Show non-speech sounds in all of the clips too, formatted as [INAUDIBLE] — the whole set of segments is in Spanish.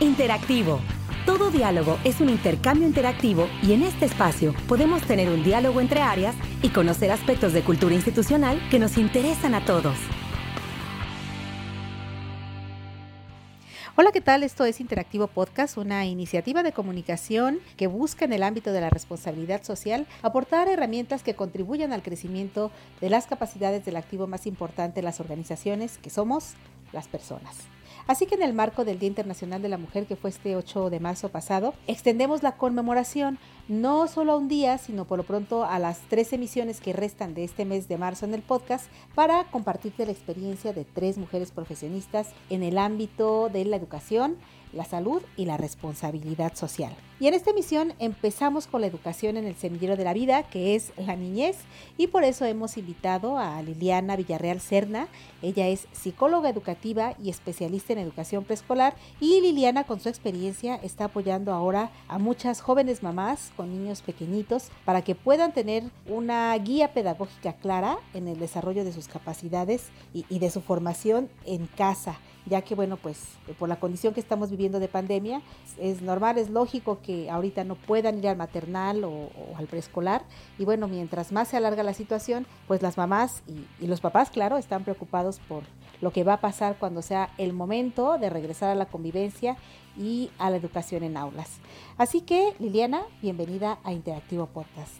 Interactivo. Todo diálogo es un intercambio interactivo y en este espacio podemos tener un diálogo entre áreas y conocer aspectos de cultura institucional que nos interesan a todos. Hola, ¿qué tal? Esto es Interactivo Podcast, una iniciativa de comunicación que busca en el ámbito de la responsabilidad social aportar herramientas que contribuyan al crecimiento de las capacidades del activo más importante de las organizaciones, que somos las personas. Así que en el marco del Día Internacional de la Mujer, que fue este 8 de marzo pasado, extendemos la conmemoración no solo a un día, sino por lo pronto a las tres emisiones que restan de este mes de marzo en el podcast para compartirte la experiencia de tres mujeres profesionistas en el ámbito de la educación, la salud y la responsabilidad social. Y en esta emisión empezamos con la educación en el semillero de la vida, que es la niñez, y por eso hemos invitado a Liliana Villarreal Cerna. Ella es psicóloga educativa y especialista en educación preescolar, y Liliana con su experiencia está apoyando ahora a muchas jóvenes mamás con niños pequeñitos para que puedan tener una guía pedagógica clara en el desarrollo de sus capacidades y, y de su formación en casa ya que bueno, pues por la condición que estamos viviendo de pandemia, es normal, es lógico que ahorita no puedan ir al maternal o, al preescolar y bueno, mientras más se alarga la situación, pues las mamás y, y los papás, claro, están preocupados por lo que va a pasar cuando sea el momento de regresar a la convivencia y a la educación en aulas. Así que, Liliana, bienvenida a Interactivo Podcast.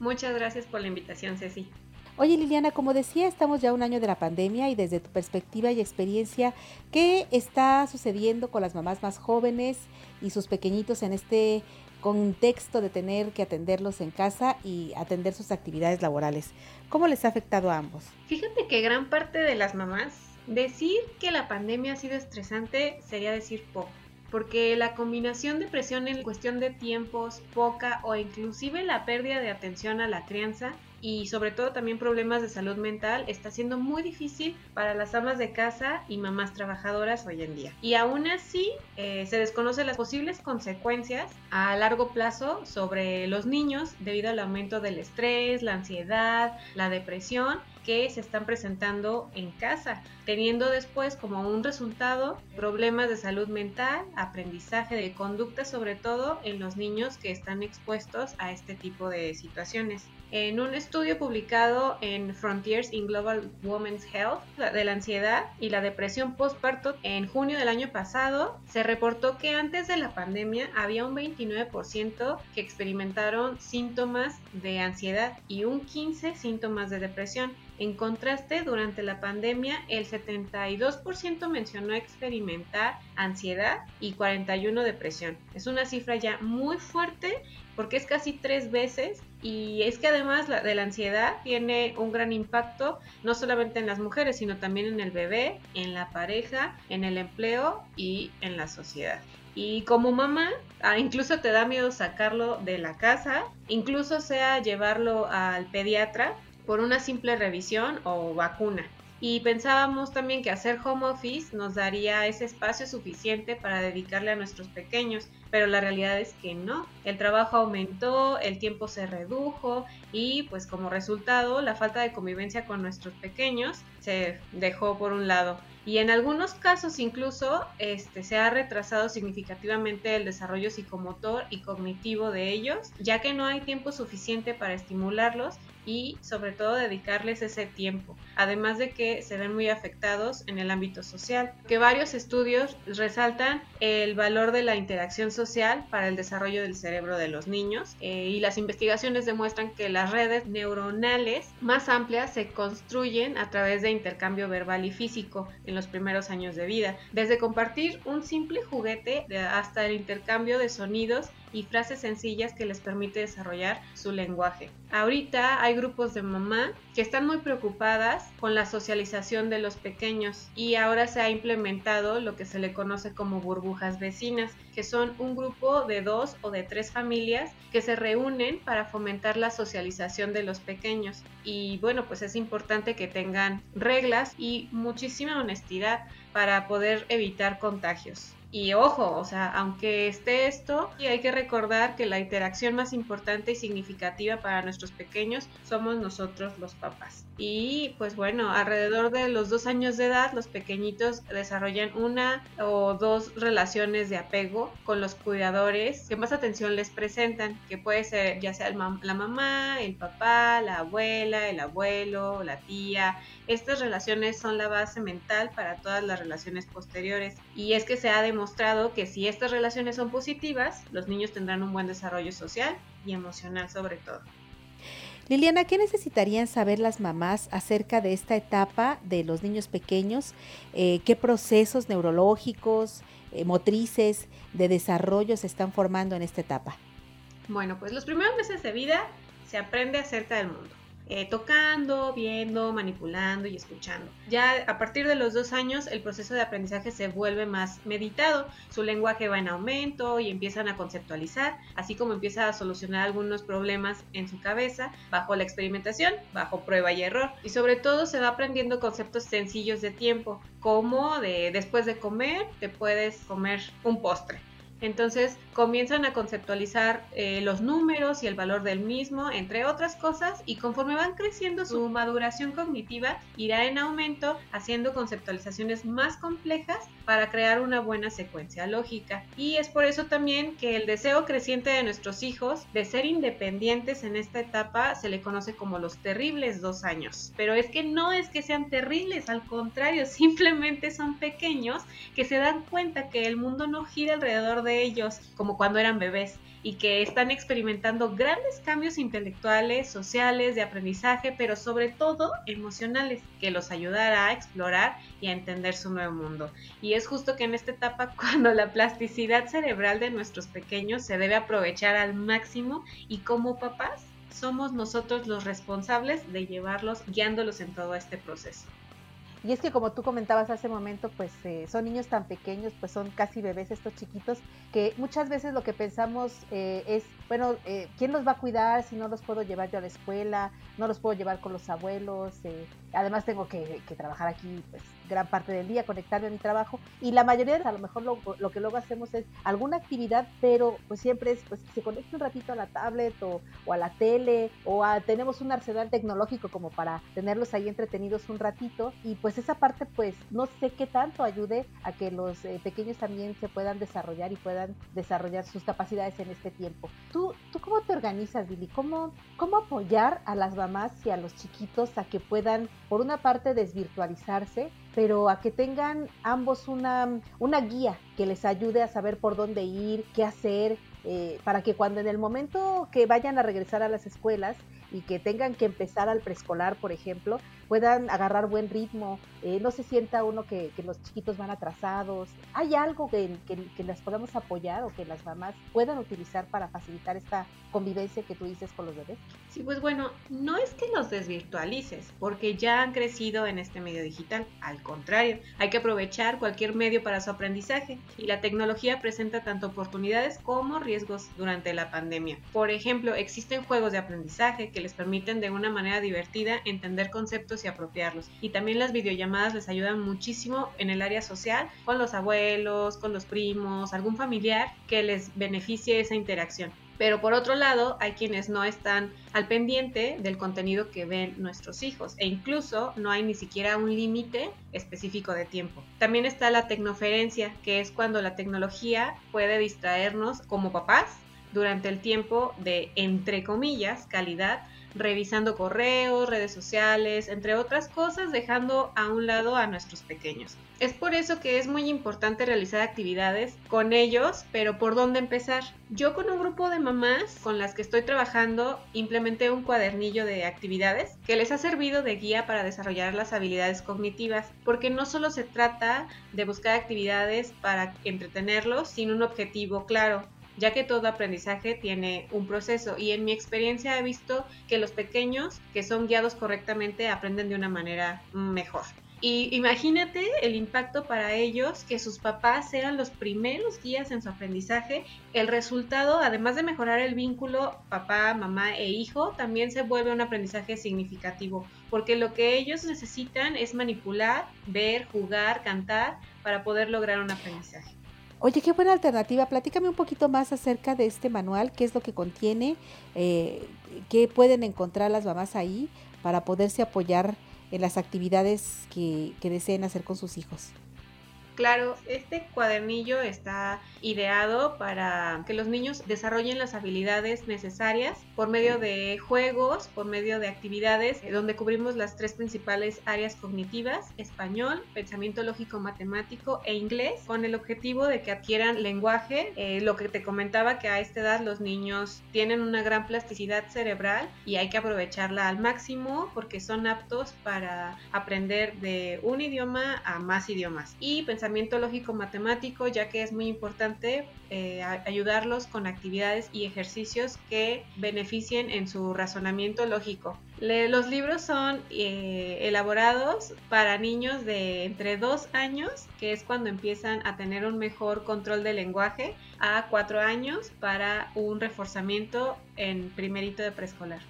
Muchas gracias por la invitación, Ceci. Oye Liliana, como decía, estamos ya un año de la pandemia y desde tu perspectiva y experiencia, ¿qué está sucediendo con las mamás más jóvenes y sus pequeñitos en este contexto de tener que atenderlos en casa y atender sus actividades laborales? ¿Cómo les ha afectado a ambos? Fíjate que gran parte de las mamás decir que la pandemia ha sido estresante sería decir poco porque la combinación de presión en cuestión de tiempos, poca o inclusive la pérdida de atención a la crianza y sobre todo también problemas de salud mental está siendo muy difícil para las amas de casa y mamás trabajadoras hoy en día. Y aún así eh, se desconocen las posibles consecuencias a largo plazo sobre los niños debido al aumento del estrés, la ansiedad, la depresión que se están presentando en casa, teniendo después como un resultado problemas de salud mental, aprendizaje de conducta, sobre todo en los niños que están expuestos a este tipo de situaciones. En un estudio publicado en Frontiers in Global Women's Health de la ansiedad y la depresión postparto en junio del año pasado, se reportó que antes de la pandemia había un 29% que experimentaron síntomas de ansiedad y un 15% síntomas de depresión. En contraste, durante la pandemia, el 72% mencionó experimentar ansiedad y 41% depresión. Es una cifra ya muy fuerte porque es casi tres veces y es que además de la ansiedad tiene un gran impacto no solamente en las mujeres, sino también en el bebé, en la pareja, en el empleo y en la sociedad. Y como mamá, ah, incluso te da miedo sacarlo de la casa, incluso sea llevarlo al pediatra por una simple revisión o vacuna. Y pensábamos también que hacer home office nos daría ese espacio suficiente para dedicarle a nuestros pequeños, pero la realidad es que no. El trabajo aumentó, el tiempo se redujo y pues como resultado la falta de convivencia con nuestros pequeños se dejó por un lado. Y en algunos casos incluso este, se ha retrasado significativamente el desarrollo psicomotor y cognitivo de ellos, ya que no hay tiempo suficiente para estimularlos y sobre todo dedicarles ese tiempo, además de que se ven muy afectados en el ámbito social, que varios estudios resaltan el valor de la interacción social para el desarrollo del cerebro de los niños eh, y las investigaciones demuestran que las redes neuronales más amplias se construyen a través de intercambio verbal y físico en los primeros años de vida, desde compartir un simple juguete hasta el intercambio de sonidos y frases sencillas que les permite desarrollar su lenguaje. Ahorita hay grupos de mamá que están muy preocupadas con la socialización de los pequeños y ahora se ha implementado lo que se le conoce como burbujas vecinas, que son un grupo de dos o de tres familias que se reúnen para fomentar la socialización de los pequeños. Y bueno, pues es importante que tengan reglas y muchísima honestidad para poder evitar contagios. Y ojo, o sea, aunque esté esto, y hay que recordar que la interacción más importante y significativa para nuestros pequeños somos nosotros los papás. Y pues bueno, alrededor de los dos años de edad, los pequeñitos desarrollan una o dos relaciones de apego con los cuidadores que más atención les presentan, que puede ser ya sea la mamá, el papá, la abuela, el abuelo, la tía. Estas relaciones son la base mental para todas las relaciones posteriores. Y es que se ha demostrado que si estas relaciones son positivas, los niños tendrán un buen desarrollo social y emocional sobre todo. Liliana, ¿qué necesitarían saber las mamás acerca de esta etapa de los niños pequeños? Eh, ¿Qué procesos neurológicos, eh, motrices de desarrollo se están formando en esta etapa? Bueno, pues los primeros meses de vida se aprende acerca del mundo. Eh, tocando, viendo, manipulando y escuchando. Ya a partir de los dos años el proceso de aprendizaje se vuelve más meditado, su lenguaje va en aumento y empiezan a conceptualizar, así como empieza a solucionar algunos problemas en su cabeza bajo la experimentación, bajo prueba y error. Y sobre todo se va aprendiendo conceptos sencillos de tiempo, como de después de comer te puedes comer un postre entonces comienzan a conceptualizar eh, los números y el valor del mismo, entre otras cosas, y conforme van creciendo su maduración cognitiva irá en aumento, haciendo conceptualizaciones más complejas para crear una buena secuencia lógica. Y es por eso también que el deseo creciente de nuestros hijos de ser independientes en esta etapa se le conoce como los terribles dos años. Pero es que no es que sean terribles, al contrario, [LAUGHS] simplemente son pequeños que se dan cuenta que el mundo no gira alrededor de ellos como cuando eran bebés y que están experimentando grandes cambios intelectuales, sociales, de aprendizaje, pero sobre todo emocionales, que los ayudará a explorar y a entender su nuevo mundo. Y es justo que en esta etapa [LAUGHS] cuando la plasticidad cerebral de nuestros pequeños se debe aprovechar al máximo y como papás somos nosotros los responsables de llevarlos guiándolos en todo este proceso. Y es que como tú comentabas hace momento, pues eh, son niños tan pequeños, pues son casi bebés estos chiquitos, que muchas veces lo que pensamos eh, es, bueno, eh, ¿quién los va a cuidar si no los puedo llevar yo a la escuela? No los puedo llevar con los abuelos. además tengo que, trabajar aquí pues gran parte del día, conectarme a mi trabajo. Y la mayoría de a lo mejor lo, lo, que luego hacemos es alguna actividad, pero pues siempre es pues que se conecte un ratito a la tablet o, o a la tele o a, tenemos un arsenal tecnológico como para tenerlos ahí entretenidos un ratito y pues esa parte pues no sé qué tanto ayude a que los eh, pequeños también se puedan desarrollar y puedan desarrollar sus capacidades en este tiempo. ¿Tú, tú cómo te organizas, Billy? ¿Cómo, ¿Cómo apoyar a las mamás y a los chiquitos a que puedan, por una parte, desvirtualizarse, pero a que tengan ambos una, una guía que les ayude a saber por dónde ir, qué hacer, eh, para que cuando en el momento que vayan a regresar a las escuelas y que tengan que empezar al preescolar, por ejemplo, puedan agarrar buen ritmo, eh, no se sienta uno que, los chiquitos van atrasados. ¿Hay algo que, que, las podamos apoyar o que las mamás puedan utilizar para facilitar esta convivencia que tú dices con los bebés? Sí, pues bueno, no es que los desvirtualices, porque ya han crecido en este medio digital. Al contrario, hay que aprovechar cualquier medio para su aprendizaje y la tecnología presenta tanto oportunidades como riesgos durante la pandemia. Por ejemplo, existen juegos de aprendizaje que les permiten de una manera divertida entender conceptos y apropiarlos. Y también las videollamadas les ayudan muchísimo en el área social, con los abuelos, con los primos, algún familiar que les beneficie esa interacción. Pero por otro lado, hay quienes no están al pendiente del contenido que ven nuestros hijos e incluso no hay ni siquiera un límite específico de tiempo. También está la tecnoferencia, que es cuando la tecnología puede distraernos como papás durante el tiempo de, entre comillas, calidad revisando correos, redes sociales, entre otras cosas, dejando a un lado a nuestros pequeños. Es por eso que es muy importante realizar actividades con ellos, pero ¿por dónde empezar? Yo con un grupo de mamás con las que estoy trabajando implementé un cuadernillo de actividades que les ha servido de guía para desarrollar las habilidades cognitivas, porque no solo se trata de buscar actividades para entretenerlos sin un objetivo claro, ya que todo aprendizaje tiene un proceso y en mi experiencia he visto que los pequeños que son guiados correctamente aprenden de una manera mejor. Y imagínate el impacto para ellos que sus papás sean los primeros guías en su aprendizaje. El resultado, además de mejorar el vínculo papá, mamá e hijo, también se vuelve un aprendizaje significativo, porque lo que ellos necesitan es manipular, ver, jugar, cantar para poder lograr un aprendizaje. Oye, qué buena alternativa. Platícame un poquito más acerca de este manual, qué es lo que contiene, eh, qué pueden encontrar las mamás ahí para poderse apoyar en las actividades que deseen hacer con sus hijos. Claro, este cuadernillo está ideado para que los niños desarrollen las habilidades necesarias por medio de juegos, por medio de actividades eh, donde cubrimos las tres principales áreas cognitivas, español, pensamiento lógico matemático e inglés, con el objetivo de que adquieran lenguaje, eh, lo que te comentaba que a esta edad los niños tienen una gran plasticidad cerebral y hay que aprovecharla al máximo porque son aptos para aprender de un idioma a más idiomas. Y pensamiento lógico matemático, ya que es muy importante eh, ayudarlos con actividades y ejercicios que beneficien en su razonamiento lógico. los libros son eh, elaborados para niños de entre 2 años, que es cuando empiezan a tener un mejor control del lenguaje, a 4 años para un reforzamiento en primerito de preescolar.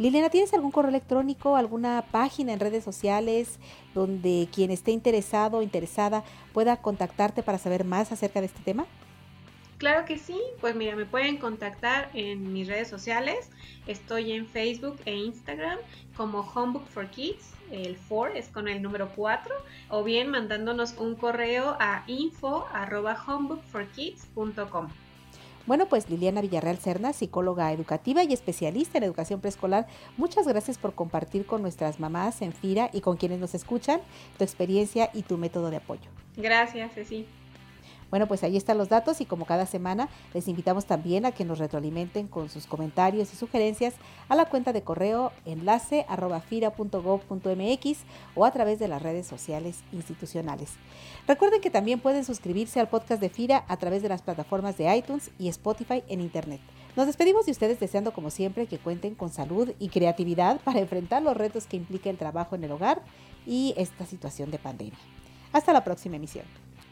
Liliana, ¿tienes algún correo electrónico, alguna página en redes sociales donde quien esté interesado o interesada pueda contactarte para saber más acerca de este tema? Claro que sí, pues mira, me pueden contactar en mis redes sociales. Estoy en Facebook e Instagram como Homebook for Kids. El 4 es con el número 4. O bien mandándonos un correo a info.homebookforkids.com. Bueno, pues Liliana Villarreal Cerna, psicóloga educativa y especialista en educación preescolar, muchas gracias por compartir con nuestras mamás en FIRA y con quienes nos escuchan tu experiencia y tu método de apoyo. Gracias, Ceci. Bueno, pues ahí están los datos y como cada semana les invitamos también a que nos retroalimenten con sus comentarios y sugerencias a la cuenta de correo enlace o a través de las redes sociales institucionales. Recuerden que también pueden suscribirse al podcast de FIRA a través de las plataformas de iTunes y Spotify en Internet. Nos despedimos de ustedes deseando como siempre que cuenten con salud y creatividad para enfrentar los retos que implica el trabajo en el hogar y esta situación de pandemia. Hasta la próxima emisión.